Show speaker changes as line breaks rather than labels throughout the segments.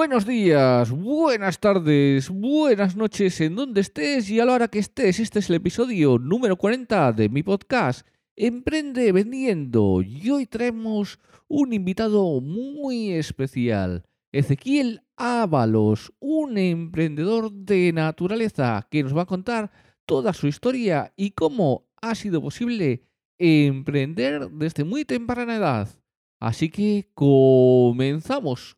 Buenos días, buenas tardes, buenas noches en donde estés y a la hora que estés. Este es el episodio número 40 de mi podcast Emprende Vendiendo y hoy traemos un invitado muy especial, Ezequiel Ábalos, un emprendedor de naturaleza que nos va a contar toda su historia y cómo ha sido posible emprender desde muy temprana edad. Así que comenzamos.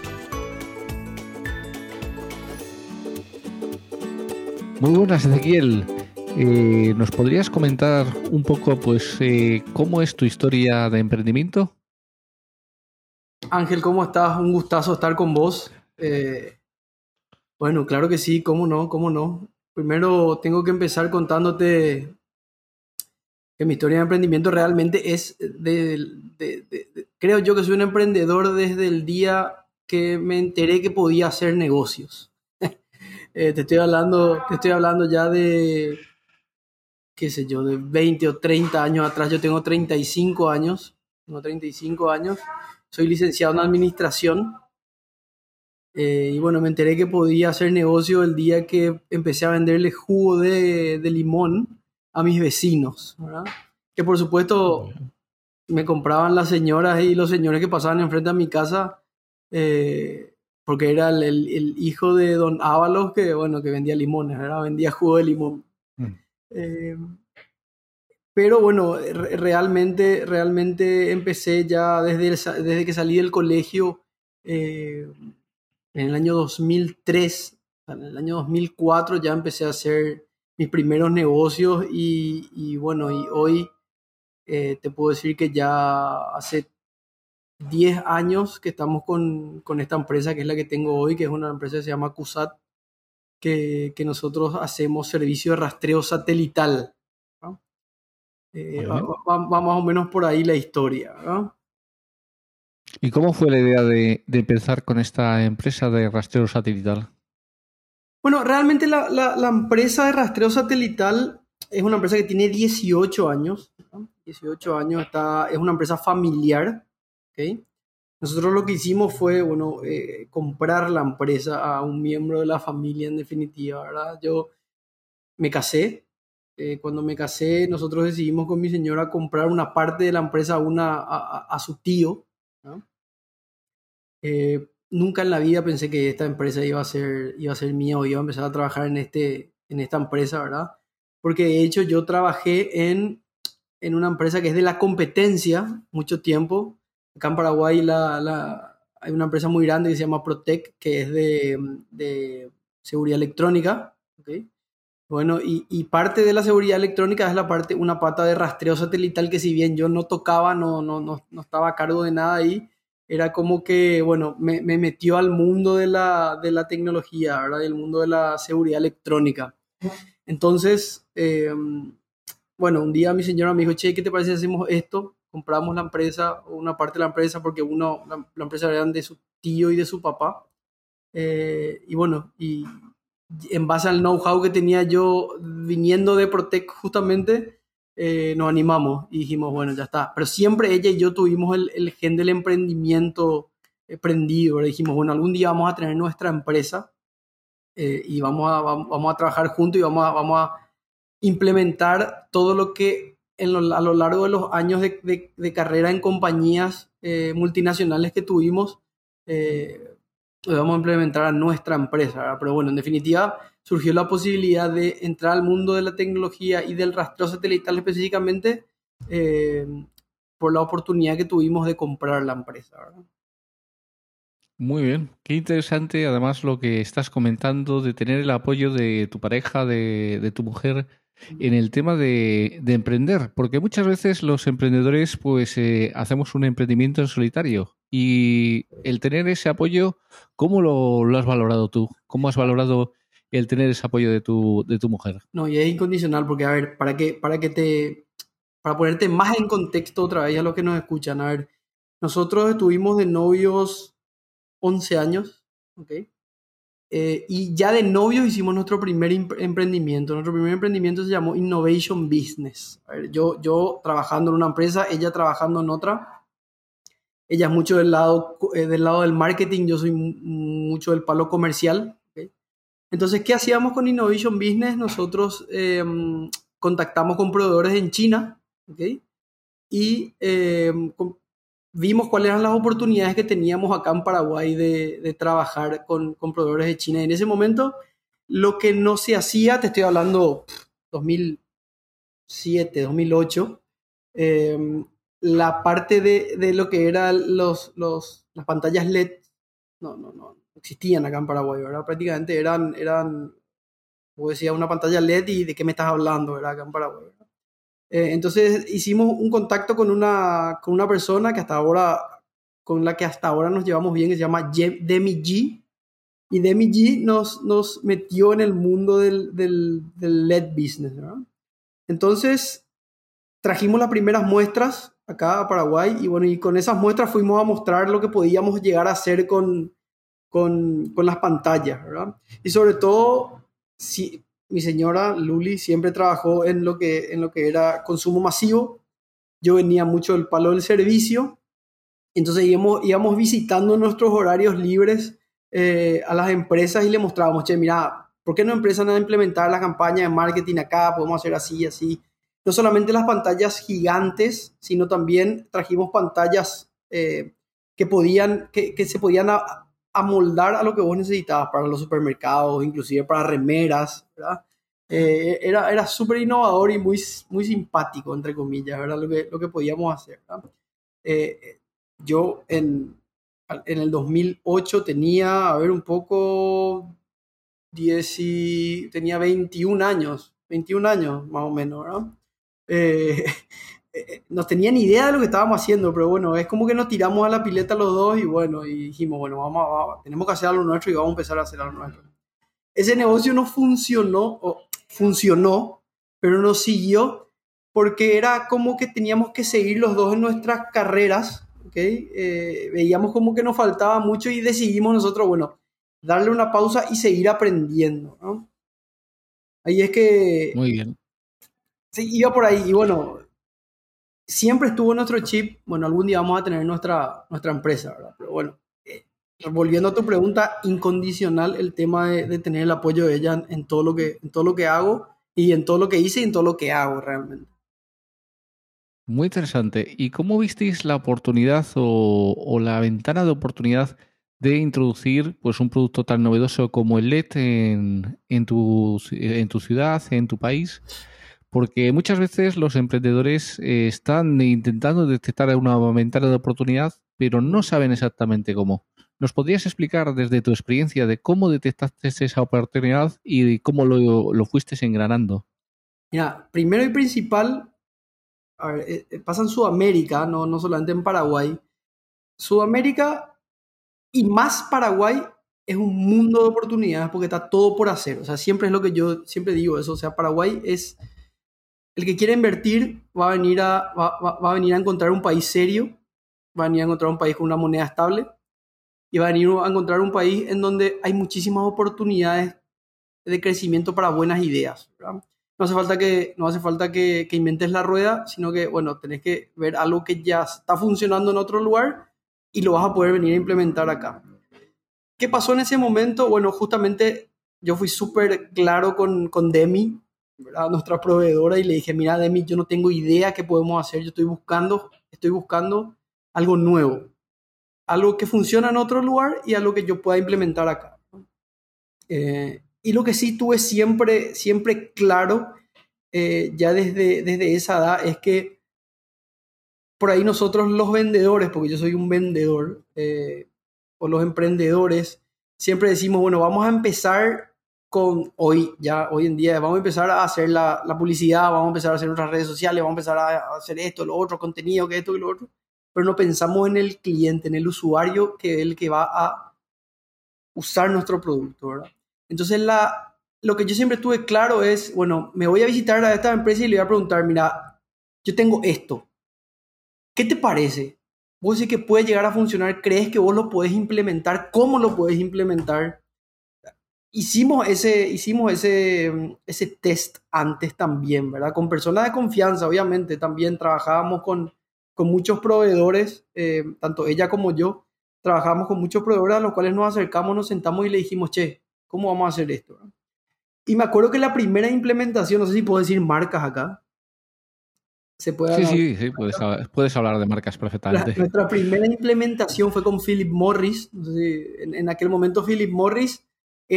Muy buenas, Ezequiel. Eh, ¿Nos podrías comentar un poco, pues, eh, cómo es tu historia de emprendimiento?
Ángel, ¿cómo estás? Un gustazo estar con vos. Eh, bueno, claro que sí, cómo no, cómo no. Primero tengo que empezar contándote que mi historia de emprendimiento realmente es de, creo yo que soy un emprendedor desde el día que me enteré que podía hacer negocios. Eh, te estoy hablando, te estoy hablando ya de, qué sé yo, de 20 o 30 años atrás. Yo tengo 35 años, tengo 35 años. Soy licenciado en administración. Eh, y bueno, me enteré que podía hacer negocio el día que empecé a venderle jugo de, limón a mis vecinos. Que por supuesto me compraban las señoras y los señores que pasaban enfrente a mi casa eh, porque era el, hijo de don Ábalos que, bueno, que vendía limones, ¿verdad? Vendía jugo de limón. Mm. Eh, pero bueno, realmente, realmente empecé ya desde, desde que salí del colegio eh, en el año 2003, en el año 2004 ya empecé a hacer mis primeros negocios y, bueno, y hoy eh, te puedo decir que ya hace 10 años que estamos con, con, esta empresa que es la que tengo hoy, que es una empresa que se llama CUSAT, que, que nosotros hacemos servicio de rastreo satelital. Eh, va, más o menos por ahí la historia.
¿Y cómo fue la idea de, de, empezar con esta empresa de rastreo satelital?
Bueno, realmente la, la, la, empresa de rastreo satelital es una empresa que tiene 18 años. 18 años, está, es una empresa familiar nosotros lo que hicimos fue, bueno, eh, comprar la empresa a un miembro de la familia en definitiva, ¿verdad? Yo me casé. Eh, cuando me casé, nosotros decidimos con mi señora comprar una parte de la empresa a, una, a, su tío. Eh, nunca en la vida pensé que esta empresa iba a ser, iba a ser mía o iba a empezar a trabajar en, este, en esta empresa, ¿verdad? Porque de hecho yo trabajé en, en una empresa que es de la competencia mucho tiempo, Acá en Paraguay la, hay una empresa muy grande que se llama Protec, que es de, seguridad electrónica. ¿okay? Bueno, y, parte de la seguridad electrónica es la parte, una pata de rastreo satelital que si bien yo no tocaba, no, no, no, no estaba a cargo de nada ahí, era como que, bueno, me, me metió al mundo de la, de la tecnología, ¿verdad? Del mundo de la seguridad electrónica. Entonces, eh, bueno, un día mi señora me dijo, che, ¿qué te parece si hacemos esto? Compramos la empresa, una parte de la empresa, porque uno, la, empresa era de su tío y de su papá. Eh, y bueno, y en base al know-how que tenía yo viniendo de Protec justamente, eh, nos animamos y dijimos, bueno, ya está. Pero siempre ella y yo tuvimos el, el gen del emprendimiento eh, prendido. Dijimos, bueno, algún día vamos a tener nuestra empresa eh, y vamos a, vamos a trabajar juntos y vamos a, vamos a implementar todo lo que en lo, a lo largo de los años de, de, carrera en compañías eh, multinacionales que tuvimos, eh, lo vamos a implementar a nuestra empresa. Pero bueno, en definitiva, surgió la posibilidad de entrar al mundo de la tecnología y del rastreo satelital específicamente eh, por la oportunidad que tuvimos de comprar la empresa.
Muy bien, qué interesante además lo que estás comentando de tener el apoyo de tu pareja, de tu mujer en el tema de, de, emprender, porque muchas veces los emprendedores pues eh, hacemos un emprendimiento en solitario y el tener ese apoyo, ¿cómo lo, lo, has valorado tú? ¿Cómo has valorado el tener ese apoyo de tu, de tu mujer?
No, y es incondicional porque, a ver, para que, para que te, para ponerte más en contexto otra vez a los que nos escuchan, a ver, nosotros estuvimos de novios 11 años, ¿ok? Eh, y ya de novios hicimos nuestro primer emprendimiento. Nuestro primer emprendimiento se llamó Innovation Business. Ver, yo, yo trabajando en una empresa, ella trabajando en otra. Ella es mucho del lado, eh, del lado del marketing, yo soy mucho del palo comercial. Entonces, ¿qué hacíamos con Innovation Business? Nosotros eh, contactamos con proveedores en China ¿okay? y vimos cuáles eran las oportunidades que teníamos acá en Paraguay de, de trabajar con, con, proveedores de China. Y en ese momento, lo que no se hacía, te estoy hablando 2007, 2008, eh, la parte de, de, lo que eran los, los, las pantallas LED, no, no, no, existían acá en Paraguay, ¿verdad? Prácticamente eran, eran, como decía, una pantalla LED y de qué me estás hablando, ¿verdad? Acá en Paraguay. Eh, entonces hicimos un contacto con una, con una persona que hasta ahora, con la que hasta ahora nos llevamos bien, que se llama Demi G. Y Demi G nos, nos metió en el mundo del, del, LED business. ¿verdad? Entonces trajimos las primeras muestras acá a Paraguay y bueno, y con esas muestras fuimos a mostrar lo que podíamos llegar a hacer con, con, con las pantallas, ¿verdad? Y sobre todo, si, mi señora Luli siempre trabajó en lo que, en lo que era consumo masivo. Yo venía mucho del palo del servicio. Entonces íbamos, íbamos visitando nuestros horarios libres eh, a las empresas y le mostrábamos, che, mira, ¿por qué no empiezan a implementar la campaña de marketing acá? Podemos hacer así, así. No solamente las pantallas gigantes, sino también trajimos pantallas eh, que, podían, que, que se podían amoldar a lo que vos necesitabas para los supermercados, inclusive para remeras, ¿verdad? Eh, era era súper innovador y muy, muy simpático, entre comillas, ¿verdad? Lo que, lo que podíamos hacer. Eh, yo en, en el 2008 tenía, a ver, un poco, 10 y, tenía 21 años, 21 años más o menos, ¿verdad? Eh, no tenía ni idea de lo que estábamos haciendo, pero bueno, es como que nos tiramos a la pileta los dos y bueno, y dijimos, bueno, vamos, vamos, tenemos que hacer algo nuestro y vamos a empezar a hacer algo nuestro. Ese negocio no funcionó, o funcionó, pero no siguió porque era como que teníamos que seguir los dos en nuestras carreras, ¿ok? Eh, veíamos como que nos faltaba mucho y decidimos nosotros, bueno, darle una pausa y seguir aprendiendo, ¿no? Ahí es que...
Muy bien.
Sí, iba por ahí y bueno, siempre estuvo nuestro chip, bueno, algún día vamos a tener nuestra, nuestra empresa, ¿verdad? Pero bueno, eh, volviendo a tu pregunta, incondicional el tema de, tener el apoyo de ella en todo, lo que, en todo lo que hago y en todo lo que hice y en todo lo que hago realmente.
Muy interesante. ¿Y cómo visteis la oportunidad o, o la ventana de oportunidad de introducir pues, un producto tan novedoso como el LED en, en, tu, en tu ciudad, en tu país? Porque muchas veces los emprendedores eh, están intentando detectar una ventana de oportunidad, pero no saben exactamente cómo. ¿Nos podrías explicar desde tu experiencia de cómo detectaste esa oportunidad y cómo lo, lo fuiste engranando?
Mira, primero y principal, a ver, eh, pasa en Sudamérica, no, no solamente en Paraguay. Sudamérica y más Paraguay es un mundo de oportunidades porque está todo por hacer. O sea, siempre es lo que yo siempre digo eso. O sea, Paraguay es el que quiere invertir va a venir a, va, va, a, venir a encontrar un país serio, va a venir a encontrar un país con una moneda estable y va a venir a encontrar un país en donde hay muchísimas oportunidades de crecimiento para buenas ideas. no hace falta que, no hace falta que, que inventes la rueda, sino que, bueno, tenés que ver algo que ya está funcionando en otro lugar y lo vas a poder venir a implementar acá. ¿Qué pasó en ese momento? Bueno, justamente yo fui súper claro con, con Demi, nuestra proveedora, y le dije, mira, Demi, yo no tengo idea qué podemos hacer, yo estoy buscando, estoy buscando algo nuevo, algo que funciona en otro lugar y algo que yo pueda implementar acá. Eh, y lo que sí tuve siempre, siempre claro, eh, ya desde, desde esa edad, es que por ahí nosotros los vendedores, porque yo soy un vendedor, eh, o los emprendedores, siempre decimos, bueno, vamos a empezar con hoy, ya hoy en día, vamos a empezar a hacer la, publicidad, vamos a empezar a hacer nuestras redes sociales, vamos a empezar a hacer esto, lo otro, contenido, que esto y lo otro, pero no pensamos en el cliente, en el usuario, que es el que va a usar nuestro producto, ¿verdad? Entonces, la, lo que yo siempre tuve claro es, bueno, me voy a visitar a esta empresa y le voy a preguntar, mira, yo tengo esto. ¿Qué te parece? ¿Vos decís que puede llegar a funcionar? ¿Crees que vos lo puedes implementar? ¿Cómo lo puedes implementar? Hicimos ese, hicimos ese, ese test antes también, ¿verdad? Con personas de confianza, obviamente. También trabajábamos con, con muchos proveedores, eh, tanto ella como yo. Trabajamos con muchos proveedores a los cuales nos acercamos, nos sentamos y le dijimos, che, ¿Cómo vamos a hacer esto? Y me acuerdo que la primera implementación, no sé si puedo decir marcas acá.
Se puede sí, sí, sí, puedes, puedes, hablar de marcas perfectamente.
nuestra primera implementación fue con Philip Morris. en, aquel momento Philip Morris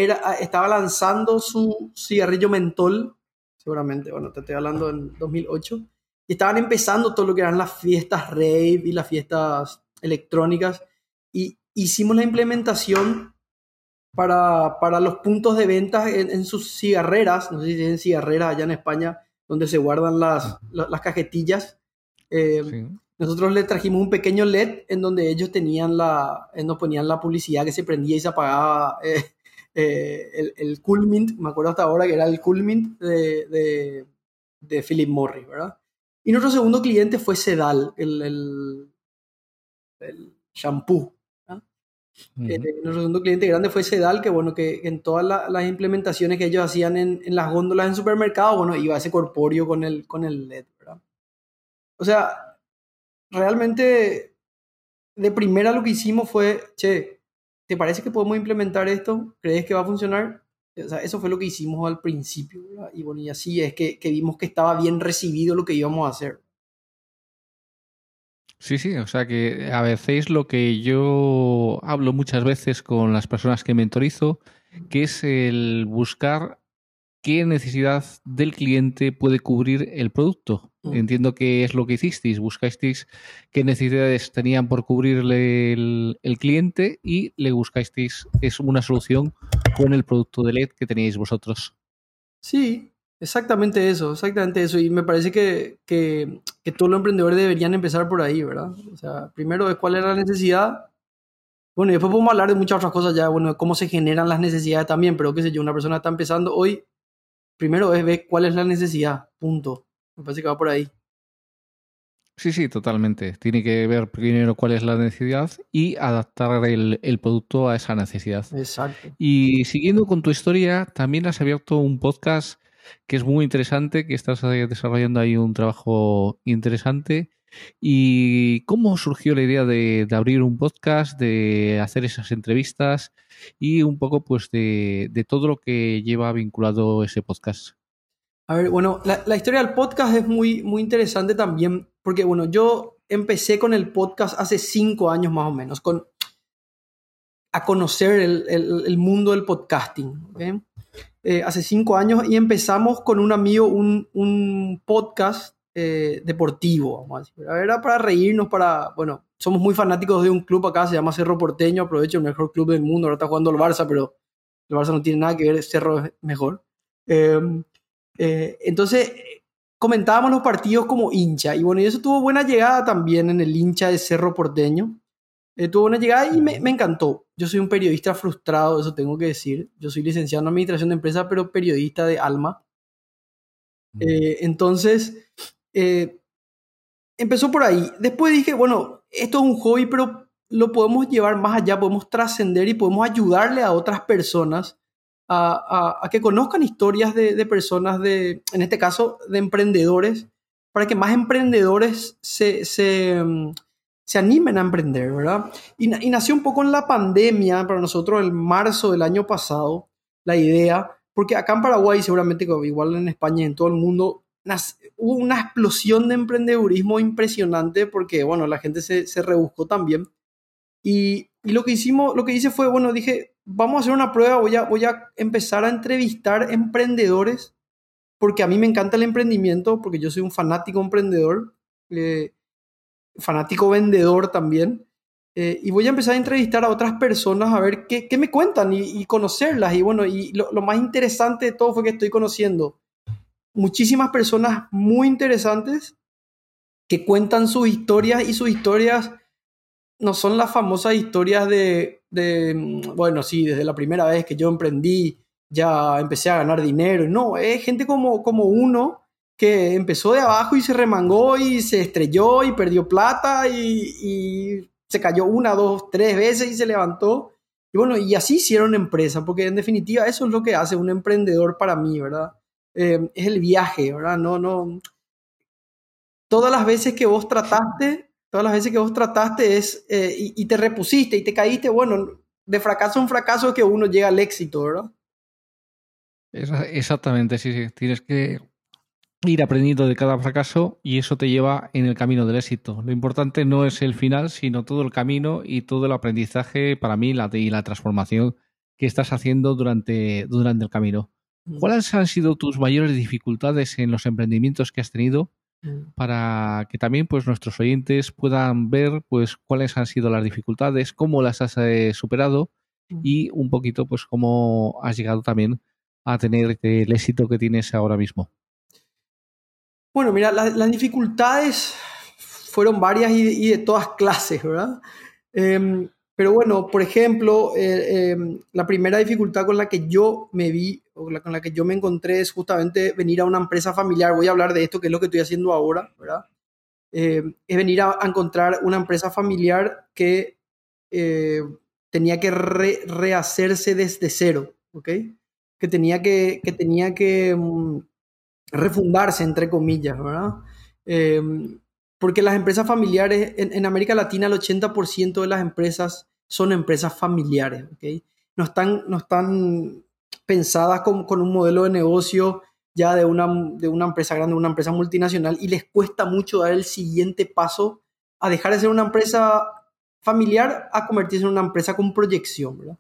era, estaba lanzando su cigarrillo mentol, seguramente, bueno, te estoy hablando en 2008, y estaban empezando todo lo que eran las fiestas rave y las fiestas electrónicas, y hicimos la implementación para, para los puntos de venta en, sus cigarreras, no sé si tienen cigarreras allá en España, donde se guardan las, las, cajetillas. Eh, nosotros le trajimos un pequeño LED en donde ellos tenían la, eh, nos ponían la publicidad que se prendía y se apagaba eh, el, el Cool Mint, me acuerdo hasta ahora que era el Cool Mint de, de, de Philip Morris, ¿verdad? Y nuestro segundo cliente fue Sedal, el, el, el shampoo eh, nuestro segundo cliente grande fue Sedal, que bueno, que en todas las implementaciones que ellos hacían en, en, las góndolas en supermercados, bueno, iba ese corpóreo con el, con el LED, ¿verdad? O sea, realmente de primera lo que hicimos fue, che, ¿te parece que podemos implementar esto? ¿Crees que va a funcionar? O sea, eso fue lo que hicimos al principio, ¿verdad? Y bueno, y así es que, que vimos que estaba bien recibido lo que íbamos a hacer.
Sí, sí, o sea que a veces lo que yo hablo muchas veces con las personas que mentorizo, que es el buscar qué necesidad del cliente puede cubrir el producto. Mm. Entiendo que es lo que hicisteis, buscasteis qué necesidades tenían por cubrirle el, el cliente y le buscasteis es una solución con el producto de LED que teníais vosotros.
Sí, Exactamente eso, exactamente eso. Y me parece que, que, que, todos los emprendedores deberían empezar por ahí, ¿verdad? O sea, primero es cuál es la necesidad. Bueno, y después podemos hablar de muchas otras cosas ya, bueno, de cómo se generan las necesidades también, pero qué sé yo, una persona está empezando hoy, primero es ver cuál es la necesidad, punto. Me parece que va por ahí.
Sí, sí, totalmente. Tiene que ver primero cuál es la necesidad y adaptar el, el, producto a esa necesidad.
Exacto.
Y siguiendo con tu historia, también has abierto un podcast que es muy interesante, que estás desarrollando ahí un trabajo interesante. ¿Y cómo surgió la idea de, abrir un podcast, de hacer esas entrevistas y un poco pues de, todo lo que lleva vinculado ese podcast?
A ver, bueno, la, historia del podcast es muy, muy interesante también, porque bueno, yo empecé con el podcast hace cinco años más o menos, con, a conocer el, el, mundo del podcasting. ¿okay? Eh, hace cinco años y empezamos con un amigo un, un podcast eh, deportivo, vamos a decir. Era para reírnos, para, bueno, somos muy fanáticos de un club acá, se llama Cerro Porteño, aprovecho el mejor club del mundo, ahora está jugando el Barça, pero el Barça no tiene nada que ver, Cerro es mejor. Em, eh, entonces, comentábamos los partidos como hincha, y bueno, y eso tuvo buena llegada también en el hincha de Cerro Porteño. Eh, tuvo una llegada y me, me, encantó. Yo soy un periodista frustrado, eso tengo que decir. Yo soy licenciado en administración de empresas, pero periodista de alma. Eh, entonces, eh, empezó por ahí. Después dije, bueno, esto es un hobby, pero lo podemos llevar más allá, podemos trascender y podemos ayudarle a otras personas a, que conozcan historias de, personas, de, en este caso, de emprendedores, para que más emprendedores se, se, mm, animen a emprender, ¿verdad? Y, nació un poco en la pandemia, para nosotros, en marzo del año pasado, la idea, porque acá en Paraguay, seguramente igual en España y en todo el mundo, hubo una explosión de emprendedurismo impresionante porque, bueno, la gente se, se rebuscó también. Y, y, lo que hicimos, lo que hice fue, bueno, dije, vamos a hacer una prueba, voy a, voy a empezar a entrevistar emprendedores, porque a mí me encanta el emprendimiento, porque yo soy un fanático emprendedor, eh, fanático vendedor también. Eh, y voy a empezar a entrevistar a otras personas a ver qué, qué me cuentan y, conocerlas. Y bueno, y lo, lo, más interesante de todo fue que estoy conociendo muchísimas personas muy interesantes que cuentan sus historias y sus historias no son las famosas historias de, mm, bueno, sí, desde la primera vez que yo emprendí ya empecé a ganar dinero. No, es gente como, como uno que empezó de abajo y se remangó y se estrelló y perdió plata y, se cayó una, dos, tres veces y se levantó. Y bueno, y así hicieron empresa, porque en definitiva eso es lo que hace un emprendedor para mí, ¿verdad? Eh, es el viaje, ¿verdad? No, no. Todas las veces que vos trataste, todas las veces que vos trataste es, eh, y, te repusiste y te caíste, bueno, de fracaso en fracaso es que uno llega al éxito, ¿verdad?
Exactamente, sí, sí. Tienes que ir aprendiendo de cada fracaso y eso te lleva en el camino del éxito. Lo importante no es el final, sino todo el camino y todo el aprendizaje para mí la, y la transformación que estás haciendo durante, durante el camino. Mm. ¿Cuáles han sido tus mayores dificultades en los emprendimientos que has tenido. Para que también pues nuestros oyentes puedan ver pues cuáles han sido las dificultades, cómo las has eh, superado mm. y un poquito pues cómo has llegado también a tener el éxito que tienes ahora mismo?
Bueno, mira, las dificultades fueron varias y, de todas clases, ¿verdad? Em, pero bueno, por ejemplo, eh, em, la primera dificultad con la que yo me vi o con la que yo me encontré es justamente venir a una empresa familiar. Voy a hablar de esto, que es lo que estoy haciendo ahora, ¿verdad? Eh, es venir a, encontrar una empresa familiar que eh, tenía que rehacerse desde cero, ¿ok? Que tenía que, que, tenía que mm, refundarse, entre comillas, ¿verdad? Porque las empresas familiares, en, en América Latina el 80% de las empresas son empresas familiares, ¿ok? No están, no están pensadas con, con un modelo de negocio ya de una, de una empresa grande, una empresa multinacional, y les cuesta mucho dar el siguiente paso a dejar de ser una empresa familiar a convertirse en una empresa con proyección, ¿verdad?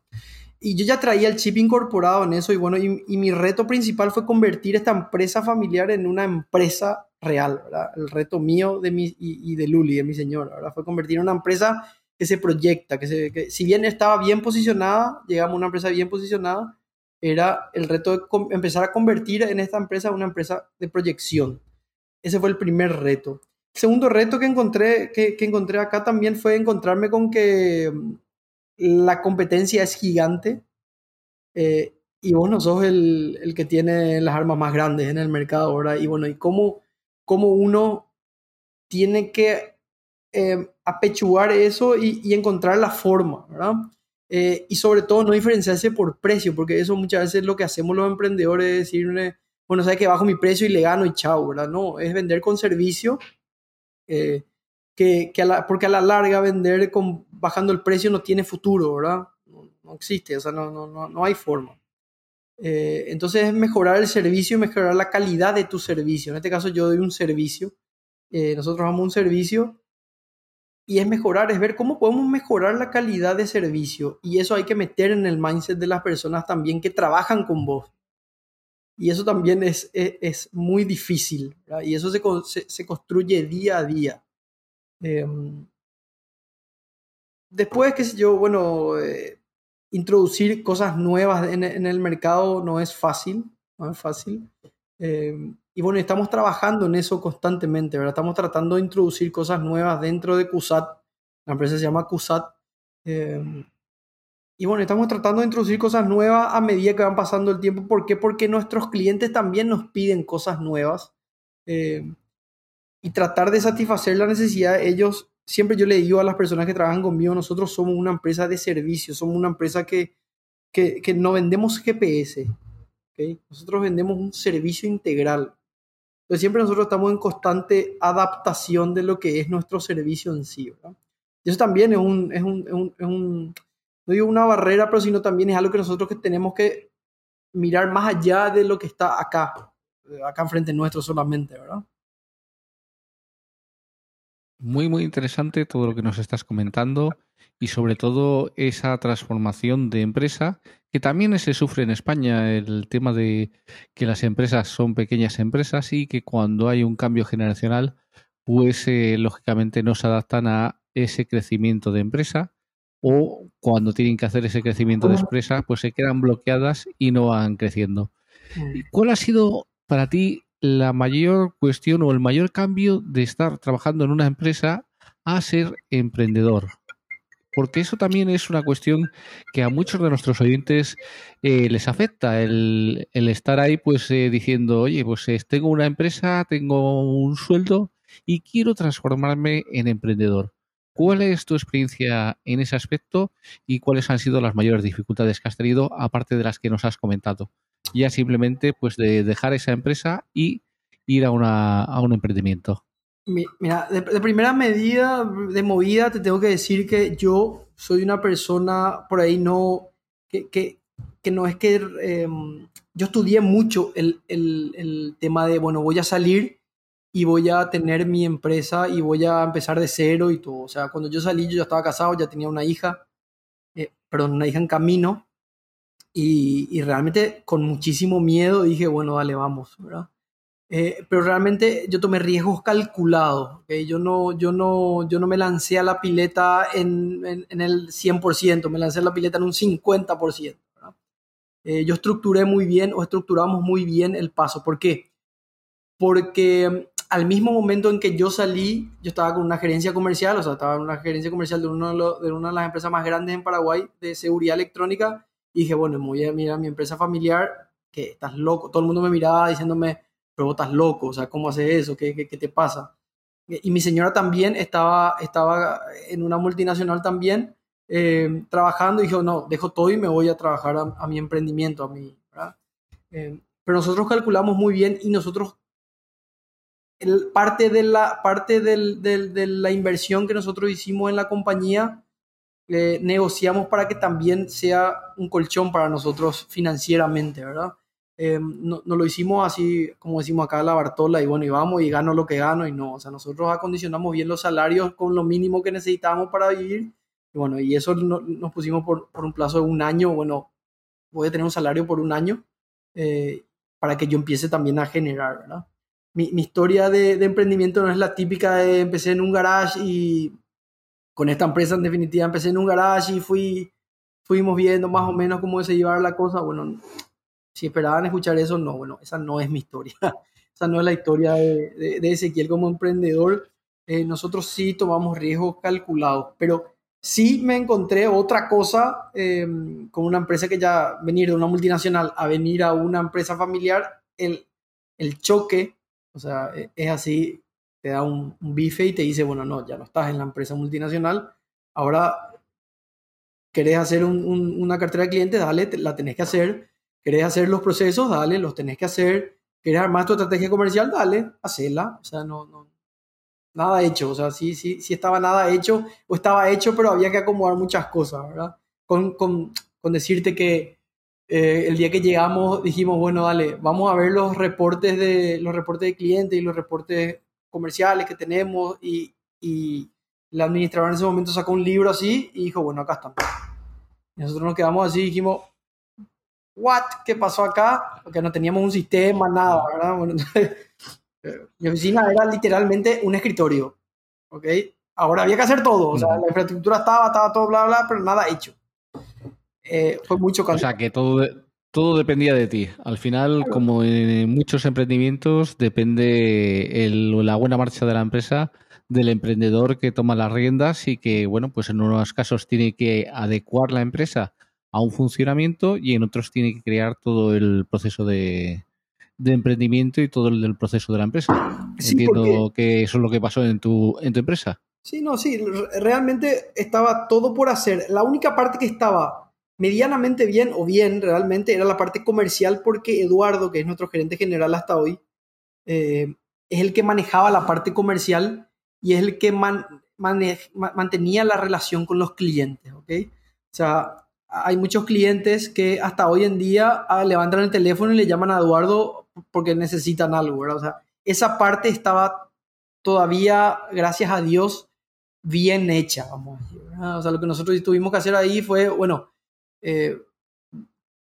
Y yo ya traía el chip incorporado en eso y bueno, y, mi reto principal fue convertir esta empresa familiar en una empresa real. El reto mío de mi, y, de Luli, de mi señora, ¿verdad? Fue convertir en una empresa que se proyecta, que, se, que si bien estaba bien posicionada, llegamos a una empresa bien posicionada, era el reto de empezar a convertir en esta empresa una empresa de proyección. Ese fue el primer reto. El segundo reto que encontré, que, encontré acá también fue encontrarme con que mm, la competencia es gigante eh, y vos no sos el, que tiene las armas más grandes en el mercado, ahora Y bueno, y cómo, cómo uno tiene que eh, apechugar eso y, encontrar la forma, ¿verdad? Eh, y sobre todo no diferenciarse por precio, porque eso muchas veces lo que hacemos los emprendedores es decirle, bueno, sabes que bajo mi precio y le gano y chao, ¿verdad? No, es vender con servicio, eh, que, que porque a la larga vender con, bajando el precio no tiene futuro, ¿verdad? No, existe, o sea, no, no, no hay forma. Eh, entonces es mejorar el servicio y mejorar la calidad de tu servicio. En este caso yo doy un servicio, nosotros damos un servicio y es mejorar, es ver cómo podemos mejorar la calidad de servicio. Y eso hay que meter en el mindset de las personas también que trabajan con vos. Y eso también es, es, muy difícil. Y eso se, se, construye día a día. Em, después, qué sé yo, bueno, eh, introducir cosas nuevas en, el mercado no es fácil. No es fácil. Em, y bueno, estamos trabajando en eso constantemente, ¿verdad? Estamos tratando de introducir cosas nuevas dentro de CUSAT. La empresa se llama CUSAT. Eh, y bueno, estamos tratando de introducir cosas nuevas a medida que van pasando el tiempo. ¿Por qué? Porque nuestros clientes también nos piden cosas nuevas. Eh, y tratar de satisfacer la necesidad de ellos. Siempre yo le digo a las personas que trabajan conmigo, nosotros somos una empresa de servicio, somos una empresa que que, que no vendemos GPS, ¿okay? nosotros vendemos un servicio integral. Entonces siempre nosotros estamos en constante adaptación de lo que es nuestro servicio en sí. Y eso también es un, es un, es un, es un, no digo una barrera, pero sino también es algo que nosotros que tenemos que mirar más allá de lo que está acá, acá enfrente nuestro solamente, ¿verdad?
Muy, muy interesante todo lo que nos estás comentando y sobre todo esa transformación de empresa que también se sufre en España, el tema de que las empresas son pequeñas empresas y que cuando hay un cambio generacional, pues eh, lógicamente no se adaptan a ese crecimiento de empresa o cuando tienen que hacer ese crecimiento de empresa, pues se quedan bloqueadas y no van creciendo. ¿Cuál ha sido para ti la mayor cuestión o el mayor cambio de estar trabajando en una empresa a ser emprendedor? Porque eso también es una cuestión que a muchos de nuestros oyentes eh, les afecta, el, estar ahí pues eh, diciendo, oye, pues eh, tengo una empresa, tengo un sueldo y quiero transformarme en emprendedor. ¿Cuál es tu experiencia en ese aspecto y cuáles han sido las mayores dificultades que has tenido, aparte de las que nos has comentado? Ya simplemente pues de dejar esa empresa y ir a, una, a un emprendimiento.
Mira, de, primera medida, de movida, te tengo que decir que yo soy una persona por ahí no, que, que, que no es que eh, yo estudié mucho el, el, el, tema de, bueno, voy a salir y voy a tener mi empresa y voy a empezar de cero y todo. O sea, cuando yo salí, yo ya estaba casado, ya tenía una hija, eh, perdón, una hija en camino y, y, realmente con muchísimo miedo dije, bueno, dale, vamos, ¿verdad? Eh, pero realmente yo tomé riesgos calculados. ¿okay? Yo, no, yo, no, yo no me lancé a la pileta en, en, en el 100%, me lancé a la pileta en un 50%. Eh, yo estructuré muy bien o estructuramos muy bien el paso. ¿Por qué? Porque al mismo momento en que yo salí, yo estaba con una gerencia comercial, o sea, estaba en una gerencia comercial de, uno de, los, de una de las empresas más grandes en Paraguay de seguridad electrónica. Y dije, bueno, me voy a mirar a mi empresa familiar, que estás loco. Todo el mundo me miraba diciéndome, pero vos estás loco, o sea, ¿cómo haces eso? ¿Qué, qué, qué te pasa? Y mi señora también estaba, estaba en una multinacional también, eh, trabajando, y dijo, no, dejo todo y me voy a trabajar a, a mi emprendimiento, a mi, eh, pero nosotros calculamos muy bien y nosotros, el, parte, de la, parte del, del, de la inversión que nosotros hicimos en la compañía, eh, negociamos para que también sea un colchón para nosotros financieramente, ¿verdad? Eh, no, no, lo hicimos así, como decimos acá, la Bartola, y bueno, y vamos y gano lo que gano, y no, o sea, nosotros acondicionamos bien los salarios con lo mínimo que necesitamos para vivir, y bueno, y eso no, nos pusimos por, por, un plazo de un año, bueno, voy a tener un salario por un año, eh, para que yo empiece también a generar, ¿verdad? Mi, mi historia de, de, emprendimiento no es la típica de empecé en un garage y con esta empresa en definitiva empecé en un garage y fui, fuimos viendo más o menos cómo se llevar la cosa, bueno, si esperaban escuchar eso, no, bueno, esa no es mi historia. esa no es la historia de, de, de Ezequiel como emprendedor. Eh, nosotros sí tomamos riesgos calculados, pero sí me encontré otra cosa eh, con una empresa que ya venir de una multinacional a venir a una empresa familiar, el, el choque, o sea, e, es así, te da un, bife y te dice, bueno, no, ya no estás en la empresa multinacional, ahora querés hacer un, un, una cartera de clientes, dale, la tenés que hacer ¿Querés hacer los procesos? Dale, los tenés que hacer. ¿Querés armar tu estrategia comercial? Dale, hacela. O sea, no, no, nada hecho. O sea, sí, sí, sí estaba nada hecho o estaba hecho, pero había que acomodar muchas cosas, ¿verdad? Con, con, con decirte que eh, el día que llegamos dijimos, bueno, dale, vamos a ver los reportes de, los reportes de clientes y los reportes comerciales que tenemos y, y la administradora en ese momento sacó un libro así y dijo, bueno, acá. Y nosotros nos quedamos así y dijimos, what, ¿qué pasó acá? Porque no teníamos un sistema, nada, ¿verdad? Bueno, entonces, mi oficina era literalmente un escritorio, ¿ok? Ahora había que hacer todo, o sea, la infraestructura estaba, estaba todo, bla, bla, pero nada hecho. Eh, fue mucho
O sea, que todo, todo dependía de ti. Al final, como en muchos emprendimientos, depende el, la buena marcha de la empresa del emprendedor que toma las riendas y que, bueno, pues en unos casos tiene que adecuar la empresa a un funcionamiento y en otros tiene que crear todo el proceso de, de emprendimiento y todo el del proceso de la empresa. Sí, Entiendo que eso es lo que pasó en tu, en tu empresa.
Sí, no, sí, realmente estaba todo por hacer. La única parte que estaba medianamente bien o bien realmente era la parte comercial porque Eduardo, que es nuestro gerente general hasta hoy, eh, es el que manejaba la parte comercial y es el que mantenía la relación con los clientes, ¿ok? O sea, hay muchos clientes que hasta hoy en día ah, levantan el teléfono y le llaman a Eduardo porque necesitan algo, ¿verdad? O sea, esa parte estaba todavía, gracias a Dios, bien hecha, vamos. O sea, lo que nosotros tuvimos que hacer ahí fue, bueno, eh,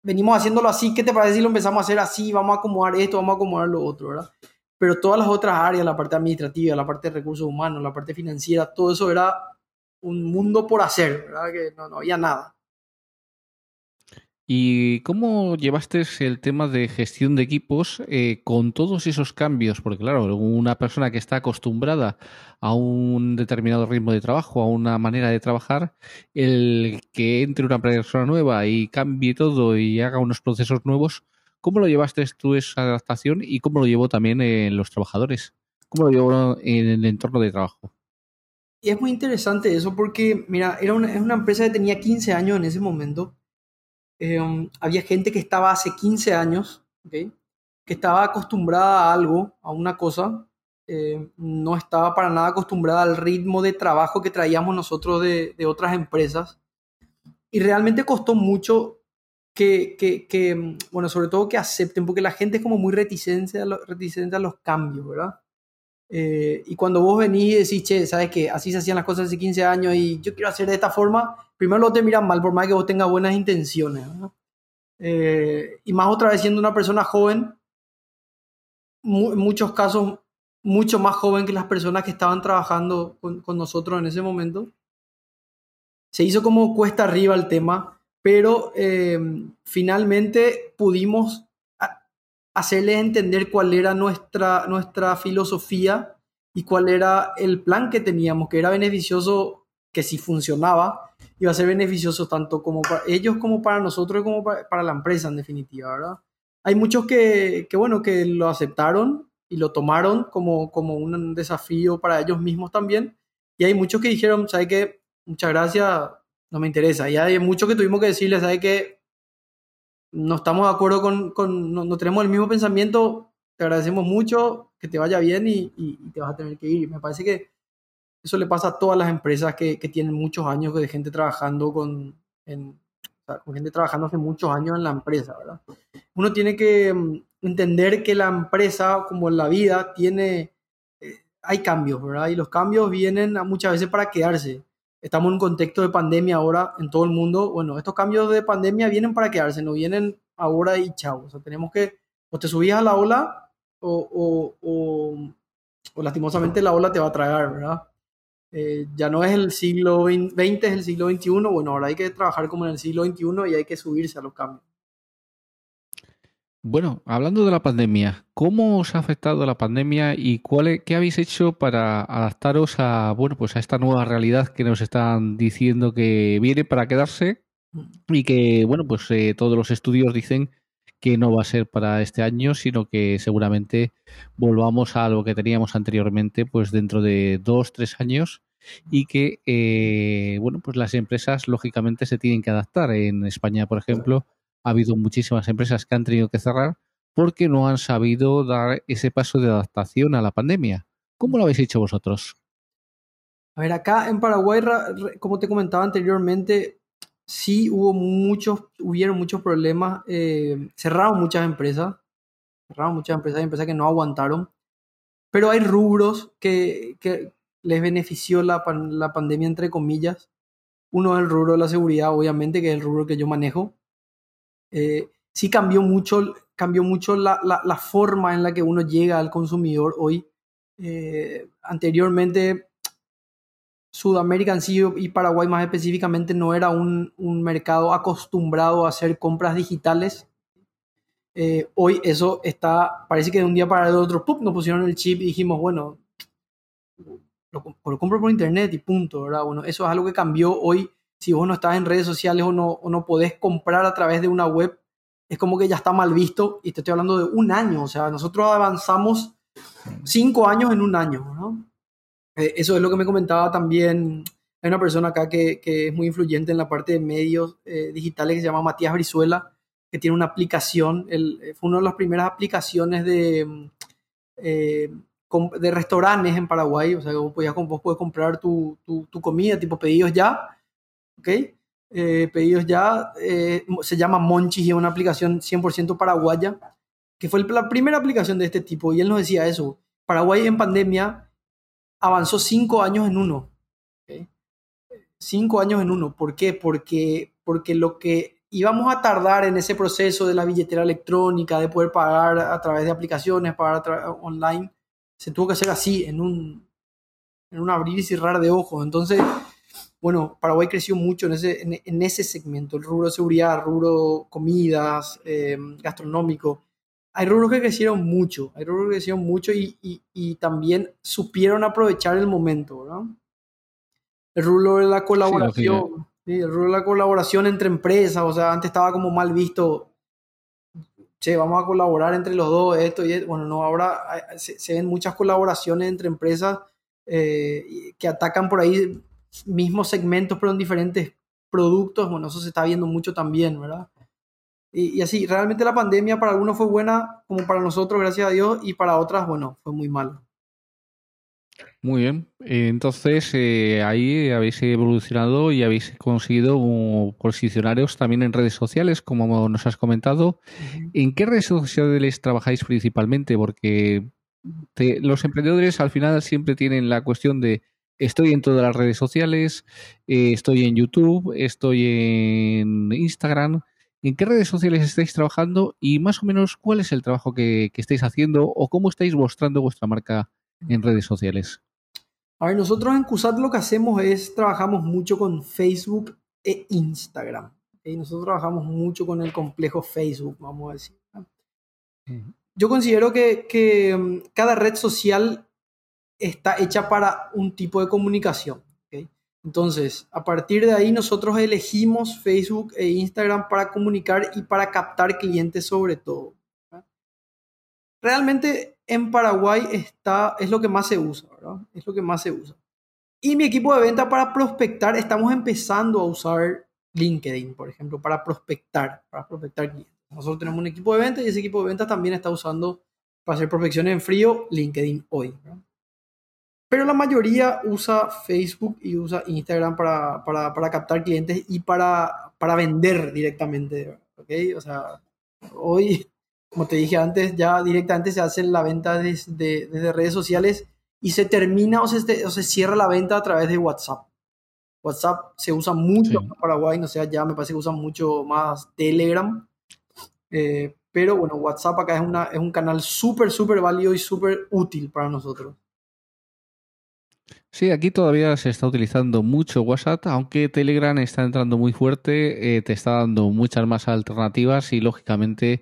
venimos haciéndolo así, ¿qué te parece si lo empezamos a hacer así? Vamos a acomodar esto, vamos a acomodar lo otro, ¿verdad? Pero todas las otras áreas, la parte administrativa, la parte de recursos humanos, la parte financiera, todo eso era un mundo por hacer, ¿verdad? Que no, no había nada.
¿Y cómo llevaste el tema de gestión de equipos eh, con todos esos cambios? Porque claro, una persona que está acostumbrada a un determinado ritmo de trabajo, a una manera de trabajar, el que entre una persona nueva y cambie todo y haga unos procesos nuevos, ¿cómo lo llevaste tú esa adaptación y cómo lo llevó también en los trabajadores? ¿Cómo lo llevó en el entorno de trabajo?
Y es muy interesante eso porque, mira, era una empresa que tenía 15 años en ese momento Em, había gente que estaba hace 15 años, que estaba acostumbrada a algo, a una cosa, eh, no estaba para nada acostumbrada al ritmo de trabajo que traíamos nosotros de, otras empresas. Y realmente costó mucho que, que, bueno, sobre todo que acepten, porque la gente es como muy reticente a, reticente a los cambios, ¿verdad? Eh, y cuando vos venís y decís, che, ¿sabes qué? Así se hacían las cosas hace 15 años y yo quiero hacer de esta forma, primero lo te miran mal, por más que vos tengas buenas intenciones. Eh, y más otra vez siendo una persona joven, en muchos casos mucho más joven que las personas que estaban trabajando con, con nosotros en ese momento. Se hizo como cuesta arriba el tema, pero eh, finalmente pudimos hacerles entender cuál era nuestra, nuestra filosofía y cuál era el plan que teníamos, que era beneficioso, que si funcionaba, iba a ser beneficioso tanto como para ellos como para nosotros como para, la empresa en definitiva, ¿verdad? Hay muchos que, que, bueno, que lo aceptaron y lo tomaron como, como un desafío para ellos mismos también. Y hay muchos que dijeron, ¿sabe qué? Muchas gracias, no me interesa. Y hay muchos que tuvimos que decirles, ¿sabe qué? no estamos de acuerdo con, con no, tenemos el mismo pensamiento, te agradecemos mucho, que te vaya bien y, te vas a tener que ir. Me parece que eso le pasa a todas las empresas que, tienen muchos años de gente trabajando con, con gente trabajando hace muchos años en la empresa, ¿verdad? Uno tiene que mm, entender que la empresa, como en la vida, tiene, eh, hay cambios, ¿verdad? Y los cambios vienen muchas veces para quedarse estamos en un contexto de pandemia ahora en todo el mundo. Bueno, estos cambios de pandemia vienen para quedarse, no vienen ahora y chao. O sea, tenemos que, o te subías a la ola o, o, lastimosamente la ola te va a tragar, ¿verdad? Eh, ya no es el siglo XX, es el siglo XXI. Bueno, ahora hay que trabajar como en el siglo XXI y hay que subirse a los cambios.
Bueno, hablando de la pandemia, ¿cómo os ha afectado la pandemia y cuál, qué habéis hecho para adaptaros a, bueno, pues a esta nueva realidad que nos están diciendo que viene para quedarse y que, bueno, pues eh, todos los estudios dicen que no va a ser para este año, sino que seguramente volvamos a lo que teníamos anteriormente, pues dentro de dos, tres años y que, eh, bueno, pues las empresas lógicamente se tienen que adaptar. En España, por ejemplo, ha habido muchísimas empresas que han tenido que cerrar porque no han sabido dar ese paso de adaptación a la pandemia. ¿Cómo lo habéis hecho vosotros?
A ver, acá en Paraguay, como te comentaba anteriormente, sí hubo muchos, hubieron muchos problemas. Eh, cerraron muchas empresas, cerraron muchas empresas, empresas que no aguantaron. Pero hay rubros que, les benefició la, pandemia, entre comillas. Uno es el rubro de la seguridad, obviamente, que es el rubro que yo manejo. Eh, sí cambió mucho, cambió mucho la, la, forma en la que uno llega al consumidor hoy. Eh, anteriormente, Sudamérica en sí y Paraguay más específicamente no era un, un mercado acostumbrado a hacer compras digitales. Eh, hoy eso está, parece que de un día para el otro, ¡pum! nos pusieron el chip y dijimos, bueno, lo, lo, compro por internet y punto, ¿verdad? Bueno, eso es algo que cambió hoy si vos no estás en redes sociales o no, o no podés comprar a través de una web, es como que ya está mal visto y te estoy hablando de un año, o sea, nosotros avanzamos cinco años en un año, ¿no? Eh, eso es lo que me comentaba también. Hay una persona acá que, que es muy influyente en la parte de medios eh, digitales que se llama Matías Brizuela, que tiene una aplicación, el, eh, fue una de las primeras aplicaciones de, mm, eh, de restaurantes en Paraguay, o sea, vos, podías, vos puedes comprar tu, tu, tu, comida, tipo pedidos ya, ¿ok? Eh, pedidos ya, eh, se llama Monchis y es una aplicación 100% paraguaya, que fue la primera aplicación de este tipo, y él nos decía eso, Paraguay en pandemia avanzó cinco años en uno, ¿okay? cinco años en uno, ¿por qué? Porque, porque lo que íbamos a tardar en ese proceso de la billetera electrónica, de poder pagar a través de aplicaciones, pagar online, se tuvo que hacer así, en un, en un abrir y cerrar de ojos. Entonces, bueno, Paraguay creció mucho en ese, en, en ese segmento, el rubro de seguridad, el rubro comidas, eh, gastronómico. Hay rubros que crecieron mucho, hay rubros que crecieron mucho y, y, y también supieron aprovechar el momento, ¿verdad? El rubro de la colaboración. Sí, el rubro de la colaboración entre empresas, o sea, antes estaba como mal visto, che, vamos a colaborar entre los dos, esto y esto. Bueno, no, ahora se, se ven muchas colaboraciones entre empresas eh, que atacan por ahí mismos segmentos, pero en diferentes productos. Bueno, eso se está viendo mucho también, ¿verdad? Y, y, así, realmente la pandemia para algunos fue buena, como para nosotros, gracias a Dios, y para otras, bueno, fue muy mala.
Muy bien, entonces eh, ahí habéis evolucionado y habéis conseguido posicionaros también en redes sociales, como nos has comentado. ¿En qué redes sociales trabajáis principalmente? Porque te, los emprendedores al final siempre tienen la cuestión de estoy en todas las redes sociales, eh, estoy en YouTube, estoy en Instagram. ¿En qué redes sociales estáis trabajando y más o menos cuál es el trabajo que, que estáis haciendo o cómo estáis mostrando vuestra marca en redes sociales?
A ver, nosotros en CUSAT lo que hacemos es, trabajamos mucho con Facebook e Instagram. ¿okay? Nosotros trabajamos mucho con el complejo Facebook, vamos a decir. ¿no? Yo considero que, que, mm, cada red social está hecha para un tipo de comunicación. Entonces, a partir de ahí nosotros elegimos Facebook e Instagram para comunicar y para captar clientes sobre todo. Realmente en Paraguay está, es lo que más se usa, ¿verdad? Es lo que más se usa. Y mi equipo de venta para prospectar, estamos empezando a usar LinkedIn, por ejemplo, para prospectar, para prospectar clientes. Nosotros tenemos un equipo de venta y ese equipo de venta también está usando para hacer prospecciones en frío LinkedIn hoy. ¿verdad? Pero la mayoría usa Facebook y usa Instagram para, para, para captar clientes y para, para vender directamente. ¿ok? O sea, hoy como te dije antes, ya directamente se hace la venta desde, desde redes sociales y se termina o se, o se, cierra la venta a través de WhatsApp. WhatsApp se usa mucho sí. en Paraguay, no sé, ya me parece que usan mucho más Telegram. Eh, pero bueno, WhatsApp acá es, una, es un canal súper, súper válido y súper útil para nosotros.
Sí, aquí todavía se está utilizando mucho WhatsApp, aunque Telegram está entrando muy fuerte, eh, te está dando muchas más alternativas y lógicamente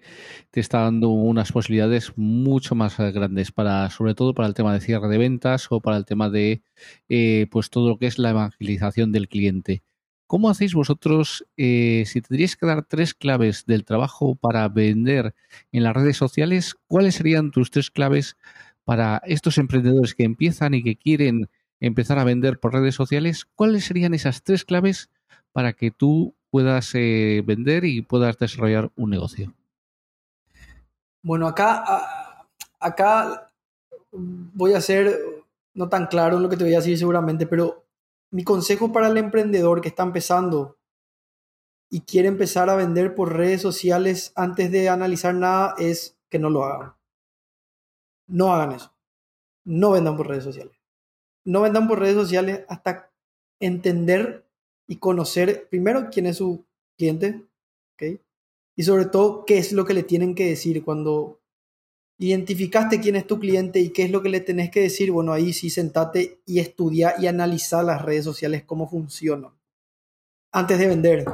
te está dando unas posibilidades mucho más grandes para, sobre todo para el tema de cierre de ventas o para el tema de, eh, pues todo lo que es la evangelización del cliente. ¿Cómo hacéis vosotros, eh, si tendríais que dar tres claves del trabajo para vender en las redes sociales, cuáles serían tus tres claves para estos emprendedores que empiezan y que quieren empezar a vender por redes sociales, ¿cuáles serían esas tres claves para que tú puedas eh, vender y puedas desarrollar un negocio?
Bueno, acá, acá voy a ser no tan claro en lo que te voy a decir seguramente, pero mi consejo para el emprendedor que está empezando y quiere empezar a vender por redes sociales antes de analizar nada es que no lo hagan. No hagan eso. No vendan por redes sociales no vendan por redes sociales hasta entender y conocer primero quién es su cliente. Y sobre todo qué es lo que le tienen que decir cuando identificaste quién es tu cliente y qué es lo que le tenés que decir, bueno, ahí sí sentate y estudia y analiza las redes sociales, cómo funcionan. Antes de vender,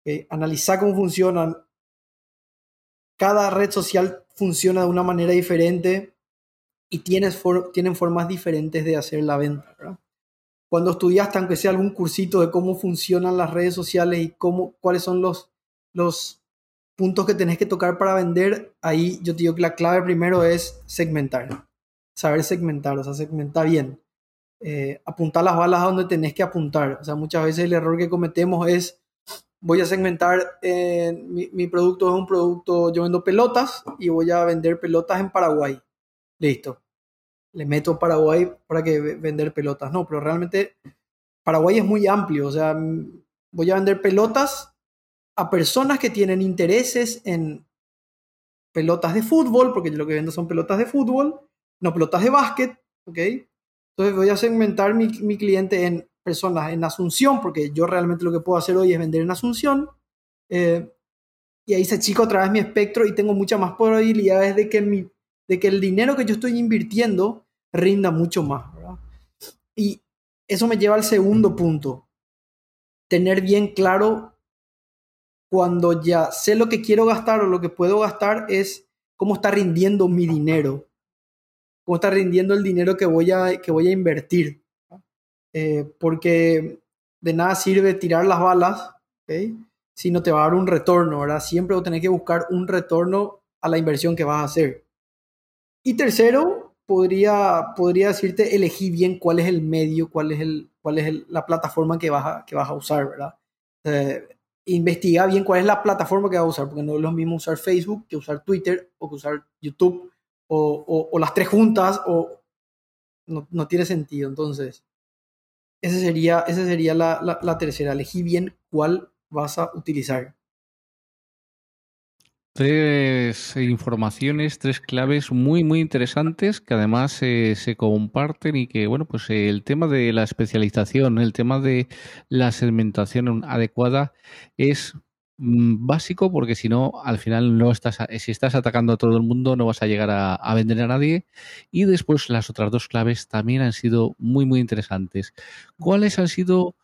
¿okay? analiza cómo funcionan. Cada red social funciona de una manera diferente y tienes for tienen formas diferentes de hacer la venta. Cuando estudiaste, aunque sea algún cursito de cómo funcionan las redes sociales y cómo, cuáles son los, los puntos que tenés que tocar para vender, ahí yo te digo que la clave primero es segmentar. Saber segmentar, o sea, segmentar bien. eh, apuntar las balas a donde tenés que apuntar. O sea, muchas veces el error que cometemos es, voy a segmentar, eh, mi, mi, producto es un producto, yo vendo pelotas y voy a vender pelotas en Paraguay. Listo. Le meto Paraguay para que vender pelotas. No, pero realmente Paraguay es muy amplio. O sea, voy a vender pelotas a personas que tienen intereses en pelotas de fútbol, porque yo lo que vendo son pelotas de fútbol, no pelotas de básquet, ¿ok? Entonces voy a segmentar mi, mi, cliente en personas en Asunción, porque yo realmente lo que puedo hacer hoy es vender en Asunción. Eh, y ahí se chico otra vez mi espectro y tengo muchas más probabilidades de que, mi, de que el dinero que yo estoy invirtiendo rinda mucho más. Y eso me lleva al segundo punto. Tener bien claro cuando ya sé lo que quiero gastar o lo que puedo gastar es cómo está rindiendo mi dinero cómo está rindiendo el dinero que voy a, que voy a invertir. Eh, porque de nada sirve tirar las balas si no te va a dar un retorno, ¿verdad? Siempre tener que buscar un retorno a la inversión que vas a hacer. Y tercero, podría, podría decirte, elegí bien cuál es el medio, cuál es, el, cuál es la plataforma que vas a, que vas a usar, ¿verdad? Eh, investiga bien cuál es la plataforma que vas a usar, porque no es lo mismo usar Facebook que usar Twitter o que usar YouTube o, las tres juntas, o no, tiene sentido. Entonces, esa sería, esa sería la, la, tercera. Elegí bien cuál vas a utilizar.
Tres informaciones, tres claves muy, muy interesantes que además eh, se comparten y que, bueno, pues el tema de la especialización, el tema de la segmentación adecuada es Mm, básico porque si no, al final no estás, si estás atacando a todo el mundo, no vas a llegar a, vender a nadie. Y después las otras dos claves también han sido muy, muy interesantes. ¿Cuáles han sido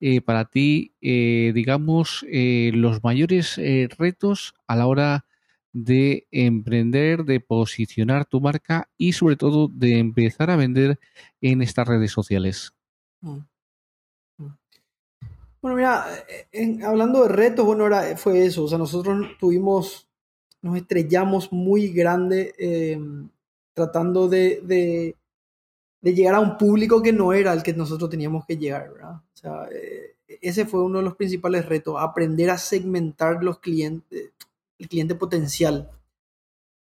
eh, para ti, eh, digamos, eh, los mayores retos a la hora de emprender, de posicionar tu marca y sobre todo de empezar a vender en estas redes sociales? Mm.
Bueno, mira, hablando de retos, bueno, era, fue eso. O sea, nosotros tuvimos, nos estrellamos muy grande em, tratando de, llegar a un público que no era el que nosotros teníamos que llegar. O sea, eh, ese fue uno de los principales retos, aprender a segmentar los clientes, el cliente potencial.